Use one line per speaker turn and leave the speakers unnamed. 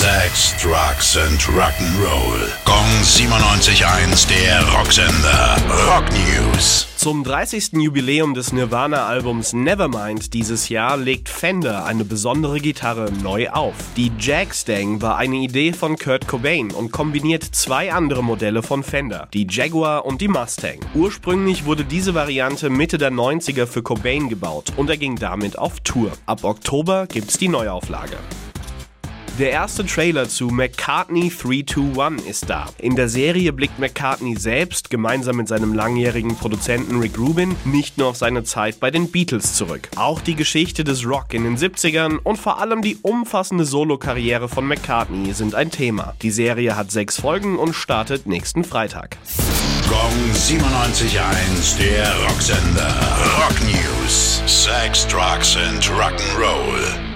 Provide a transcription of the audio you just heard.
Sex, Drugs and Rock'n'Roll. Gong 97.1, der Rocksender. Rock News.
Zum 30. Jubiläum des Nirvana-Albums Nevermind dieses Jahr legt Fender eine besondere Gitarre neu auf. Die Jag-Stang war eine Idee von Kurt Cobain und kombiniert zwei andere Modelle von Fender, die Jaguar und die Mustang. Ursprünglich wurde diese Variante Mitte der 90er für Cobain gebaut und er ging damit auf Tour. Ab Oktober gibt's die Neuauflage. Der erste Trailer zu McCartney 321 ist da. In der Serie blickt McCartney selbst gemeinsam mit seinem langjährigen Produzenten Rick Rubin nicht nur auf seine Zeit bei den Beatles zurück. Auch die Geschichte des Rock in den 70ern und vor allem die umfassende Solokarriere von McCartney sind ein Thema. Die Serie hat sechs Folgen und startet nächsten Freitag.
Gong 97.1, der Rocksender. Rock News. Sex, Drugs and Rock'n'Roll.